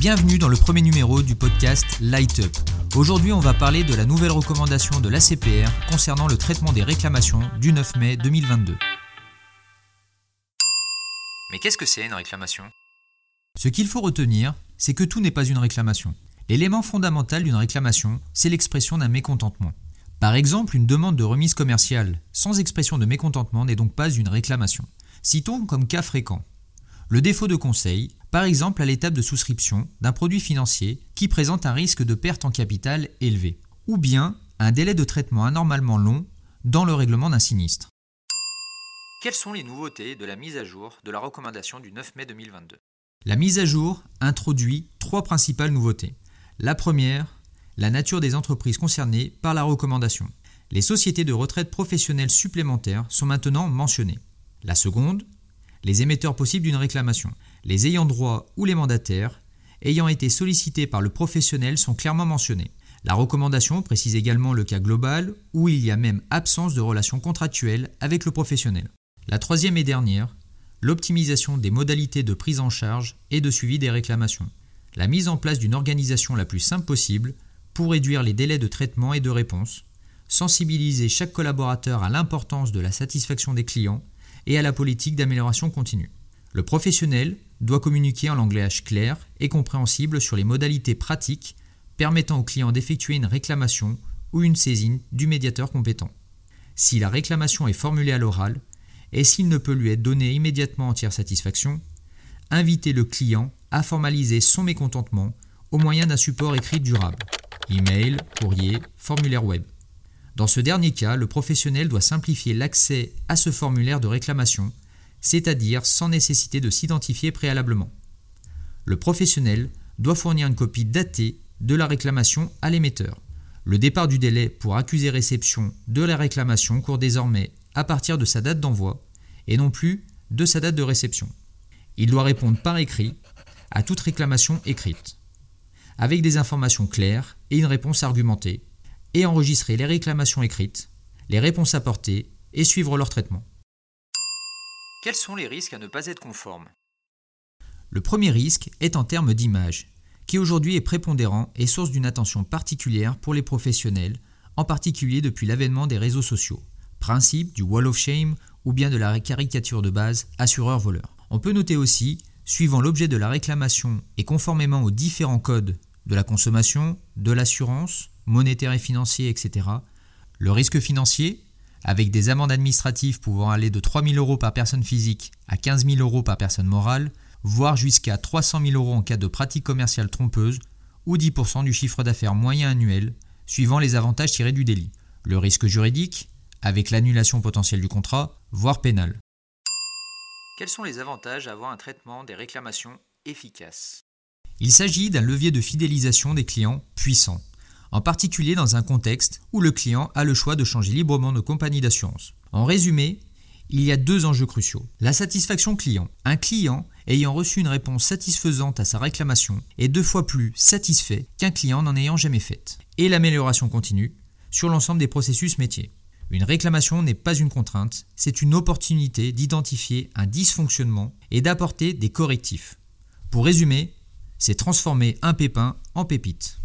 Bienvenue dans le premier numéro du podcast Light Up. Aujourd'hui, on va parler de la nouvelle recommandation de l'ACPR concernant le traitement des réclamations du 9 mai 2022. Mais qu'est-ce que c'est une réclamation? Ce qu'il faut retenir, c'est que tout n'est pas une réclamation. L'élément fondamental d'une réclamation, c'est l'expression d'un mécontentement. Par exemple, une demande de remise commerciale sans expression de mécontentement n'est donc pas une réclamation. Citons comme cas fréquent le défaut de conseil, par exemple à l'étape de souscription d'un produit financier qui présente un risque de perte en capital élevé, ou bien un délai de traitement anormalement long dans le règlement d'un sinistre. Quelles sont les nouveautés de la mise à jour de la recommandation du 9 mai 2022 La mise à jour introduit trois principales nouveautés. La première, la nature des entreprises concernées par la recommandation. Les sociétés de retraite professionnelles supplémentaires sont maintenant mentionnées. La seconde, les émetteurs possibles d'une réclamation, les ayants droit ou les mandataires, ayant été sollicités par le professionnel sont clairement mentionnés. La recommandation précise également le cas global où il y a même absence de relation contractuelle avec le professionnel. La troisième et dernière, l'optimisation des modalités de prise en charge et de suivi des réclamations. La mise en place d'une organisation la plus simple possible pour réduire les délais de traitement et de réponse, sensibiliser chaque collaborateur à l'importance de la satisfaction des clients et à la politique d'amélioration continue. Le professionnel doit communiquer en langage clair et compréhensible sur les modalités pratiques permettant au client d'effectuer une réclamation ou une saisine du médiateur compétent. Si la réclamation est formulée à l'oral et s'il ne peut lui être donné immédiatement entière satisfaction, inviter le client à formaliser son mécontentement au moyen d'un support écrit durable, email, courrier, formulaire web. Dans ce dernier cas, le professionnel doit simplifier l'accès à ce formulaire de réclamation, c'est-à-dire sans nécessité de s'identifier préalablement. Le professionnel doit fournir une copie datée de la réclamation à l'émetteur. Le départ du délai pour accuser réception de la réclamation court désormais à partir de sa date d'envoi et non plus de sa date de réception. Il doit répondre par écrit à toute réclamation écrite, avec des informations claires et une réponse argumentée, et enregistrer les réclamations écrites, les réponses apportées et suivre leur traitement. Quels sont les risques à ne pas être conformes Le premier risque est en termes d'image, qui aujourd'hui est prépondérant et source d'une attention particulière pour les professionnels, en particulier depuis l'avènement des réseaux sociaux, principe du wall of shame ou bien de la caricature de base assureur-voleur. On peut noter aussi, suivant l'objet de la réclamation et conformément aux différents codes de la consommation, de l'assurance, monétaire et financier, etc. Le risque financier, avec des amendes administratives pouvant aller de 3 000 euros par personne physique à 15 000 euros par personne morale, voire jusqu'à 300 000 euros en cas de pratique commerciale trompeuse, ou 10% du chiffre d'affaires moyen annuel, suivant les avantages tirés du délit. Le risque juridique, avec l'annulation potentielle du contrat, voire pénal. Quels sont les avantages à avoir un traitement des réclamations efficace Il s'agit d'un levier de fidélisation des clients puissant en particulier dans un contexte où le client a le choix de changer librement de compagnie d'assurance. En résumé, il y a deux enjeux cruciaux. La satisfaction client. Un client ayant reçu une réponse satisfaisante à sa réclamation est deux fois plus satisfait qu'un client n'en ayant jamais faite. Et l'amélioration continue sur l'ensemble des processus métiers. Une réclamation n'est pas une contrainte, c'est une opportunité d'identifier un dysfonctionnement et d'apporter des correctifs. Pour résumer, c'est transformer un pépin en pépite.